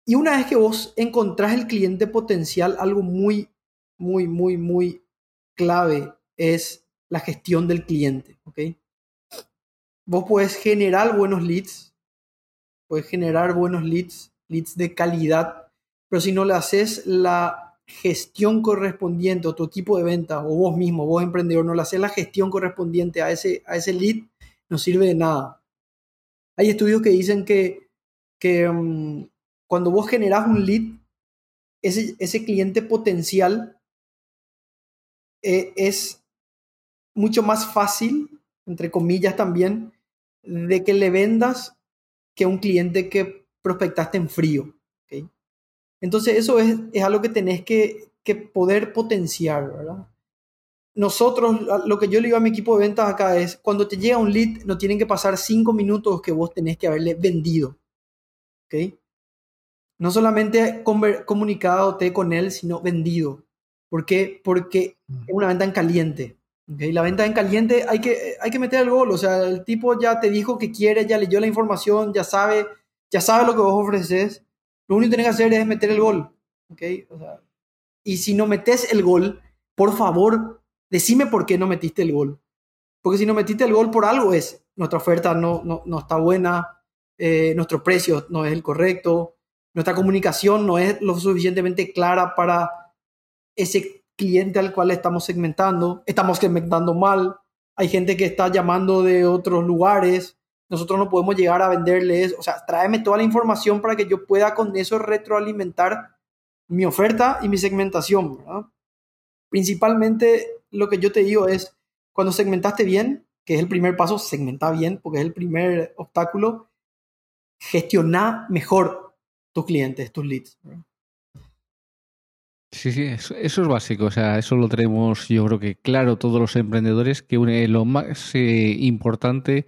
Y una vez que vos encontrás el cliente potencial, algo muy, muy, muy, muy clave es la gestión del cliente, ¿ok? Vos puedes generar buenos leads, puedes generar buenos leads, leads de calidad, pero si no le haces la gestión correspondiente o tu equipo de ventas o vos mismo, vos emprendedor, no le haces la gestión correspondiente a ese, a ese lead, no sirve de nada. Hay estudios que dicen que, que um, cuando vos generás un lead, ese, ese cliente potencial eh, es mucho más fácil, entre comillas también, de que le vendas que un cliente que prospectaste en frío. Entonces eso es, es, algo que tenés que, que poder potenciar, ¿verdad? Nosotros, lo que yo le digo a mi equipo de ventas acá es, cuando te llega un lead, no tienen que pasar cinco minutos que vos tenés que haberle vendido. ¿Ok? No solamente comunicado con él, sino vendido. ¿Por qué? Porque es una venta en caliente. Okay, la venta en caliente hay que, hay que meter el gol, o sea, el tipo ya te dijo que quiere, ya leyó la información, ya sabe, ya sabe lo que vos ofreces, lo único que tienes que hacer es meter el gol, okay? Y si no metes el gol, por favor, decime por qué no metiste el gol, porque si no metiste el gol por algo es, nuestra oferta no, no, no está buena, eh, nuestro precio no es el correcto, nuestra comunicación no es lo suficientemente clara para ese cliente al cual estamos segmentando, estamos segmentando mal, hay gente que está llamando de otros lugares, nosotros no podemos llegar a venderles, o sea, tráeme toda la información para que yo pueda con eso retroalimentar mi oferta y mi segmentación, Principalmente lo que yo te digo es, cuando segmentaste bien, que es el primer paso, segmenta bien, porque es el primer obstáculo, gestiona mejor tus clientes, tus leads.
Sí, sí, eso, es básico. O sea, eso lo tenemos, yo creo que claro, todos los emprendedores, que lo más eh, importante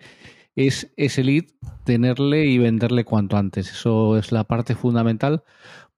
es ese lead, tenerle y venderle cuanto antes. Eso es la parte fundamental,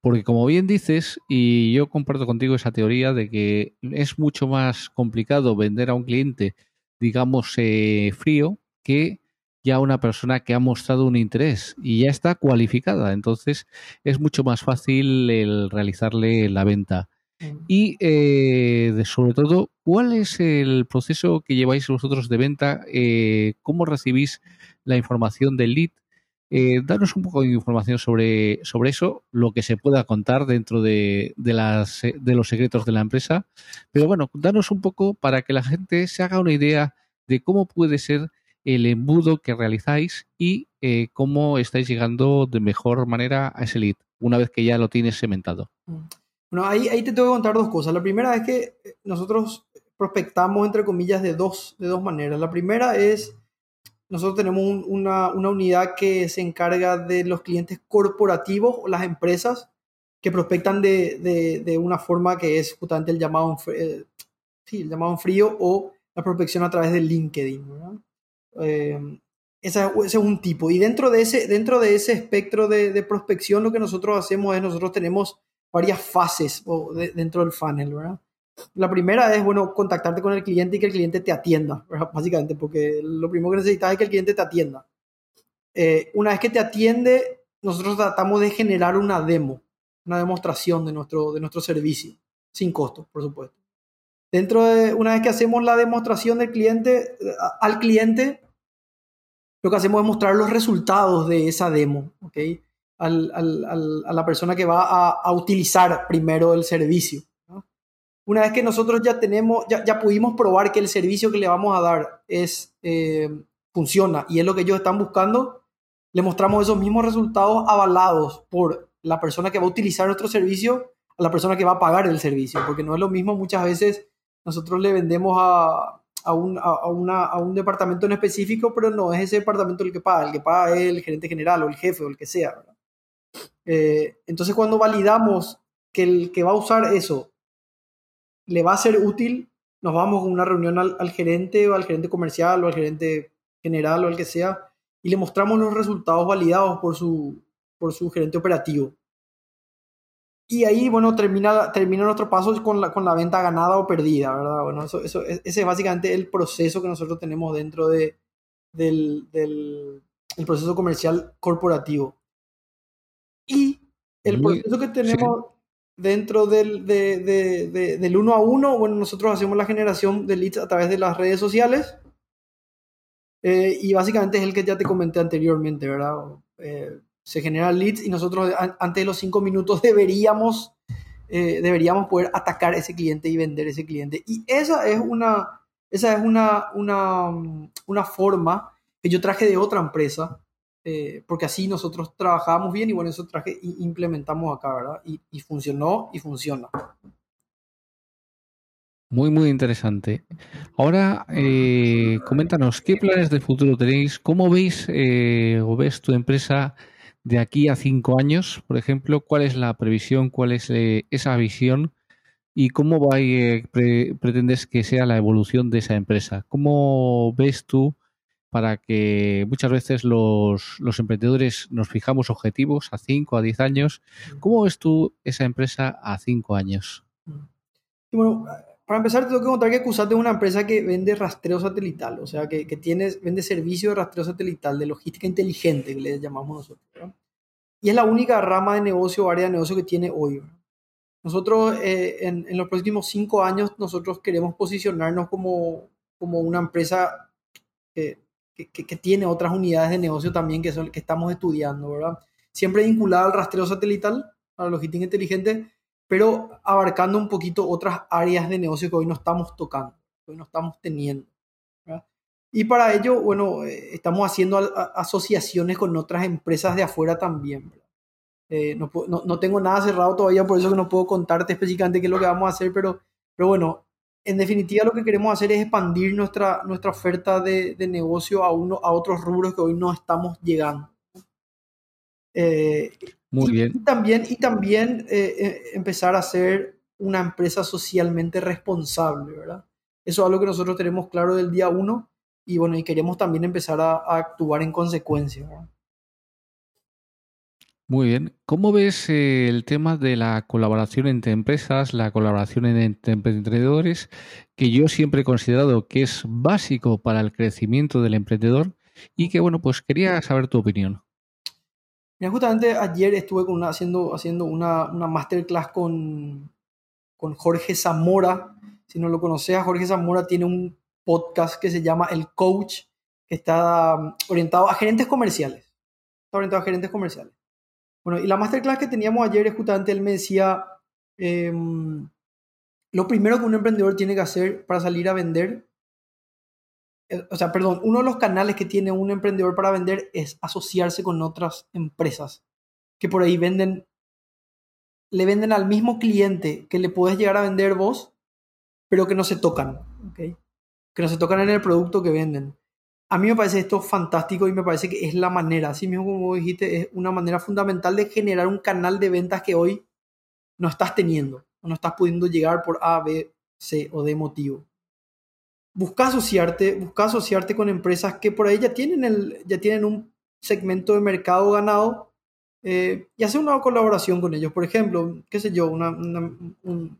Porque como bien dices, y yo comparto contigo esa teoría de que es mucho más complicado vender a un cliente, digamos, eh, frío, que ya una persona que ha mostrado un interés y ya está cualificada. Entonces es mucho más fácil el realizarle la venta. Mm. Y eh, sobre todo, ¿cuál es el proceso que lleváis vosotros de venta? Eh, ¿Cómo recibís la información del lead? Eh, danos un poco de información sobre, sobre eso, lo que se pueda contar dentro de, de, las, de los secretos de la empresa. Pero bueno, danos un poco para que la gente se haga una idea de cómo puede ser el embudo que realizáis y eh, cómo estáis llegando de mejor manera a ese lead, una vez que ya lo tienes cementado.
Bueno, ahí, ahí te tengo que contar dos cosas. La primera es que nosotros prospectamos, entre comillas, de dos, de dos maneras. La primera es nosotros tenemos una, una, unidad que se encarga de los clientes corporativos o las empresas que prospectan de, de, de una forma que es justamente el llamado, eh, sí, el llamado frío o la prospección a través de LinkedIn. Eh, ese, es un tipo. Y dentro de ese, dentro de ese espectro de, de prospección, lo que nosotros hacemos es, nosotros tenemos varias fases dentro del funnel. La primera es, bueno, contactarte con el cliente y que el cliente te atienda, básicamente, porque lo primero que necesitas es que el cliente te atienda. Eh, una vez que te atiende, nosotros tratamos de generar una demo, una demostración de nuestro, de nuestro servicio, sin costo, por supuesto. Dentro de, una vez que hacemos la demostración del cliente, al cliente, lo que hacemos es mostrar los resultados de esa demo, ¿ok? A la persona que va a, utilizar primero el servicio. Una vez que nosotros ya tenemos, ya, ya pudimos probar que el servicio que le vamos a dar es, eh, funciona y es lo que ellos están buscando, le mostramos esos mismos resultados avalados por la persona que va a utilizar nuestro servicio a la persona que va a pagar el servicio, porque no es lo mismo muchas veces nosotros le vendemos a, a, un, a, una, a un departamento en específico, pero no es ese departamento el que paga, el que paga es el gerente general o el jefe o el que sea. Eh, entonces cuando validamos que el que va a usar eso le va a ser útil, nos vamos a una reunión al, gerente o al gerente comercial o al gerente general o al que sea y le mostramos los resultados validados por su, por su gerente operativo. Y ahí, bueno, termina, termina nuestro paso con la, con la venta ganada o perdida, ¿verdad? Bueno, eso, eso, ese es básicamente el proceso que nosotros tenemos dentro de, del, del el proceso comercial corporativo. Y el proceso que tenemos, dentro del, de, de, del uno a uno, bueno, nosotros hacemos la generación de leads a través de las redes sociales. Eh, y básicamente es el que ya te comenté anteriormente, ¿verdad? Eh, se generan leads y nosotros antes de los cinco minutos deberíamos, eh, deberíamos poder atacar ese cliente y vender ese cliente. Y esa es una, esa es una, una, una forma que yo traje de otra empresa eh, porque así nosotros trabajamos bien y bueno, eso traje y implementamos acá, ¿verdad? Y, funcionó y funciona.
Muy, muy interesante. Ahora, eh, coméntanos, ¿qué planes de futuro tenéis? ¿Cómo veis eh, o ves tu empresa de aquí a cinco años, por ejemplo? ¿Cuál es la previsión? ¿Cuál es esa visión? ¿Y cómo va, pre pretendes que sea la evolución de esa empresa? ¿Cómo ves tú para que muchas veces los, los emprendedores nos fijamos objetivos a 5, a 10 años. ¿Cómo ves tú esa empresa a 5 años?
bueno, para empezar, te tengo que contar que Cusate es una empresa que vende rastreo satelital, o sea, que, que tiene, vende servicio de rastreo satelital, de logística inteligente, que le llamamos nosotros. Y es la única rama de negocio o área de negocio que tiene hoy. Nosotros, eh, en, en, los próximos cinco años, nosotros queremos posicionarnos como, como una empresa que que, tiene otras unidades de negocio también que, son, que estamos estudiando, ¿verdad? Siempre vinculada al rastreo satelital, a la logística inteligente, pero abarcando un poquito otras áreas de negocio que hoy no estamos tocando, que hoy no estamos teniendo. ¿verdad? Y para ello, bueno, eh, estamos haciendo asociaciones con otras empresas de afuera también. Eh, no, no, no, tengo nada cerrado todavía, por eso que no puedo contarte específicamente qué es lo que vamos a hacer, pero, pero bueno, en definitiva lo que queremos hacer es expandir nuestra, nuestra oferta de, de negocio a, uno, a otros rubros que hoy no estamos llegando.
Eh, Muy bien.
Y también, y también eh, eh, empezar a ser una empresa socialmente responsable, ¿verdad? Eso es algo que nosotros tenemos claro del día uno y bueno, y queremos también empezar a, a actuar en consecuencia. ¿verdad?
Muy bien. ¿Cómo ves eh, el tema de la colaboración entre empresas, la colaboración entre emprendedores, que yo siempre he considerado que es básico para el crecimiento del emprendedor y que, bueno, pues quería saber tu opinión?
Mira, justamente ayer estuve haciendo, haciendo una, una masterclass con, con Jorge Zamora. Si no lo conoces, Jorge Zamora tiene un podcast que se llama El Coach, que está um, orientado a gerentes comerciales. Está orientado a gerentes comerciales. Bueno, y la masterclass que teníamos ayer justamente él me decía, em, lo primero que un emprendedor tiene que hacer para salir a vender, eh, o sea, perdón, uno de los canales que tiene un emprendedor para vender es asociarse con otras empresas que por ahí venden, le venden al mismo cliente que le puedes llegar a vender vos, pero que no se tocan, ¿ok? Que no se tocan en el producto que venden. A mí me parece esto fantástico y me parece que es la manera, así mismo como dijiste, es una manera fundamental de generar un canal de ventas que hoy no estás teniendo no estás pudiendo llegar por A, B, C o D motivo. Busca asociarte, busca asociarte con empresas que por ahí ya tienen, el, ya tienen un segmento de mercado ganado eh, y hacer una colaboración con ellos. Por ejemplo, qué sé yo, un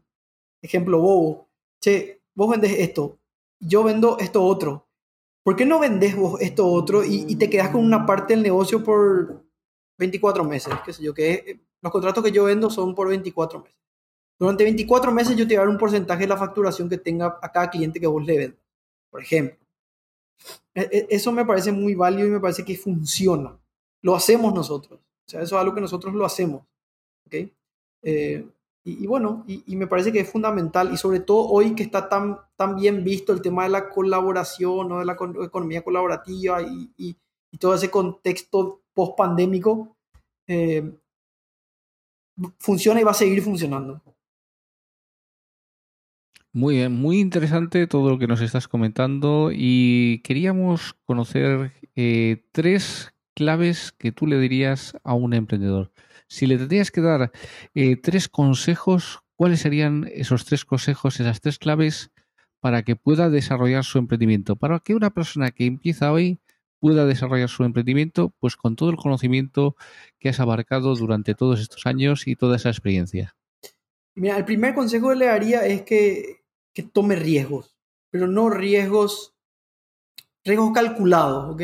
ejemplo bobo. Che, vos vendes esto, yo vendo esto otro ¿por qué no vendes vos esto otro y, te quedas con una parte del negocio por 24 meses? ¿Qué sé yo? Que los contratos que yo vendo son por 24 meses. Durante 24 meses yo te voy a dar un porcentaje de la facturación que tenga a cada cliente que vos le vendas, por ejemplo. E, e, eso me parece muy válido y me parece que funciona. Lo hacemos nosotros. O sea, eso es algo que nosotros lo hacemos. ¿okay? Eh, y, bueno, y, me parece que es fundamental, y sobre todo hoy que está tan, tan bien visto el tema de la colaboración, de la economía colaborativa y, y, todo ese contexto post-pandémico, eh, funciona y va a seguir funcionando.
Muy bien, muy interesante todo lo que nos estás comentando y queríamos conocer eh, tres claves que tú le dirías a un emprendedor. Si le tendrías que dar eh, tres consejos, ¿cuáles serían esos tres consejos, esas tres claves para que pueda desarrollar su emprendimiento? Para que una persona que empieza hoy pueda desarrollar su emprendimiento, pues con todo el conocimiento que has abarcado durante todos estos años y toda esa experiencia.
Mira, el primer consejo que le daría es que, que tome riesgos, pero no riesgos, riesgos calculados, ¿ok?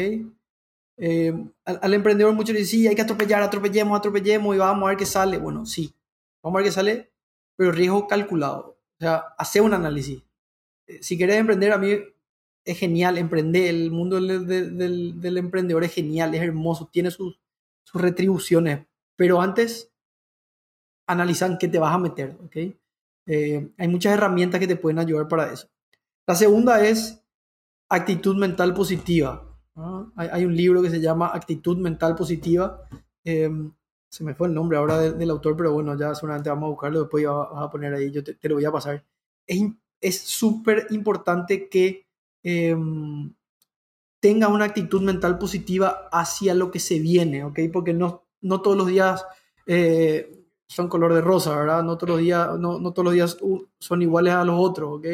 Eh, al, emprendedor mucho le dice, hay que atropellar, atropellemos, atropellemos y vamos a ver qué sale. Bueno, sí, vamos a ver qué sale, pero riesgo calculado. O sea, hacer un análisis. Eh, si querés emprender, a mí es genial emprender. El mundo del, del, emprendedor es genial, es hermoso, tiene sus, sus retribuciones. Pero antes, analizan qué te vas a meter, ¿ok? Eh, hay muchas herramientas que te pueden ayudar para eso. La segunda es actitud mental positiva. Hay, un libro que se llama Actitud Mental Positiva. Em, se me fue el nombre ahora del autor, pero bueno, ya seguramente vamos a buscarlo, después vas a poner ahí, yo te, lo voy a pasar. Es súper importante que em, tenga una actitud mental positiva hacia lo que se viene, ¿ok? Porque no, no todos los días eh, son color de rosa, ¿verdad? No todos los días, no, no todos los días son iguales a los otros, ¿ok?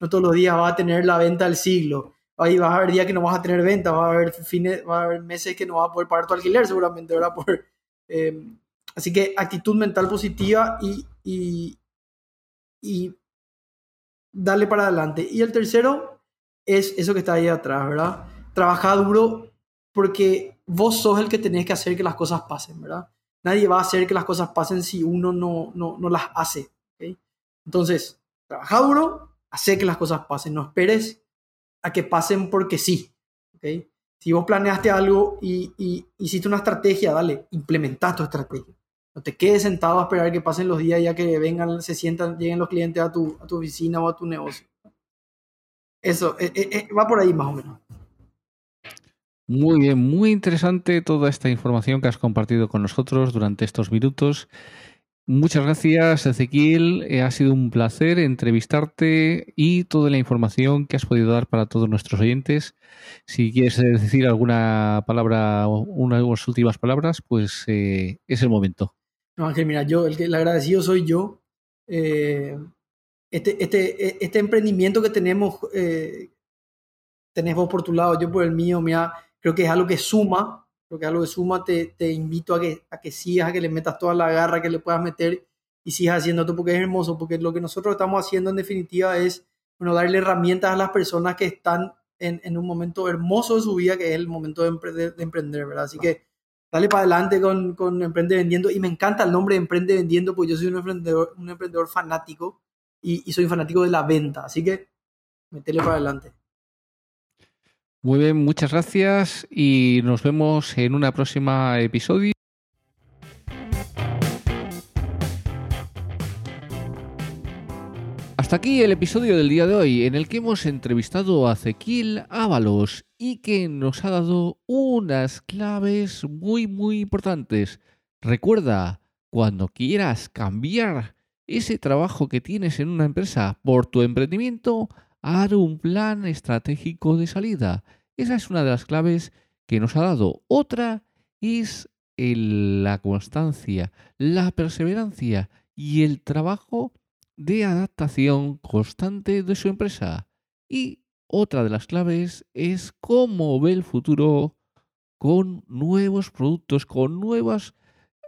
No todos los días va a tener la venta del siglo ahí vas a haber días que no vas a tener venta, va a haber, fines, va a haber meses que no vas a poder pagar tu alquiler seguramente, ¿verdad? Por, eh, así que actitud mental positiva y, y, y darle para adelante. Y el tercero es eso que está ahí atrás, ¿verdad? Trabajar duro porque vos sos el que tenés que hacer que las cosas pasen, ¿verdad? Nadie va a hacer que las cosas pasen si uno no, no, no las hace. ¿okay? Entonces, trabaja duro, hacer que las cosas pasen, no esperes a que pasen porque sí. ¿okay? Si vos planeaste algo y, y, hiciste una estrategia, dale, implementa tu estrategia. No te quedes sentado a esperar que pasen los días ya que vengan, se sientan, lleguen los clientes a tu, a tu oficina o a tu negocio. Eso, eh, eh, eh, va por ahí más o menos.
Muy bien, muy interesante toda esta información que has compartido con nosotros durante estos minutos. Muchas gracias, Ezequiel. Eh, ha sido un placer entrevistarte y toda la información que has podido dar para todos nuestros oyentes. Si quieres decir alguna palabra, unas últimas palabras, pues eh, es el momento.
No, Ángel, mira, yo, el, que, el agradecido soy yo. Eh, este, este, este emprendimiento que tenemos, tenés vos por tu lado, yo por el mío, mira, creo que es algo que suma, Creo que algo de suma, te, te invito a que, a que sigas, a que le metas toda la garra que le puedas meter y sigas haciendo esto porque es hermoso, porque lo que nosotros estamos haciendo en definitiva es bueno, darle herramientas a las personas que están en, en un momento hermoso de su vida, que es el momento de, de emprender ¿verdad? Así que dale para adelante con, con, Emprende Vendiendo. Y me encanta el nombre de Emprende Vendiendo, porque yo soy un emprendedor, un emprendedor fanático y, y soy fanático de la venta. Así que metele para adelante.
Muy bien, muchas gracias y nos vemos en una próxima episodio. Hasta aquí el episodio del día de hoy, en el que hemos entrevistado a Ezequiel Ábalos y que nos ha dado unas claves muy muy importantes. Recuerda, cuando quieras cambiar ese trabajo que tienes en una empresa por tu emprendimiento, haz un plan estratégico de salida. Esa es una de las claves que nos ha dado. Otra es la constancia, la perseverancia y el trabajo de adaptación constante de su empresa. Y otra de las claves es cómo ve el futuro con nuevos productos, con nuevas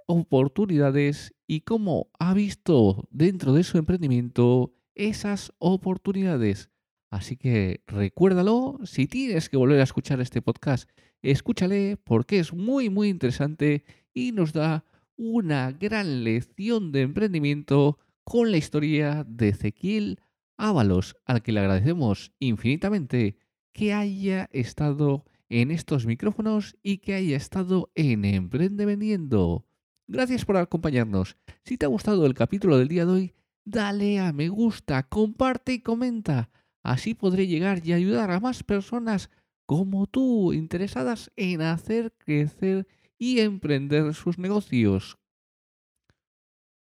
oportunidades y cómo ha visto dentro de su emprendimiento esas oportunidades. Así que recuérdalo, si tienes que volver a escuchar este podcast, escúchale porque es muy muy interesante y nos da una gran lección de emprendimiento con la historia de Ezequiel Ábalos, al que le agradecemos infinitamente que haya estado en estos micrófonos y que haya estado en Emprende Vendiendo. Gracias por acompañarnos. Si te ha gustado el capítulo del día de hoy, dale a me gusta, comparte y comenta. Así podré llegar y ayudar a más personas como tú interesadas en hacer crecer y emprender sus negocios.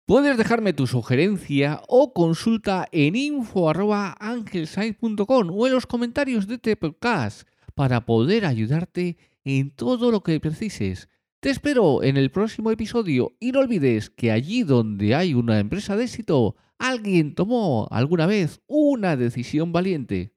Puedes dejarme tu sugerencia o consulta en info.angelsite.com o en los comentarios de este para poder ayudarte en todo lo que precises. Te espero en el próximo episodio y no olvides que allí donde hay una empresa de éxito, alguien tomó alguna vez una decisión valiente.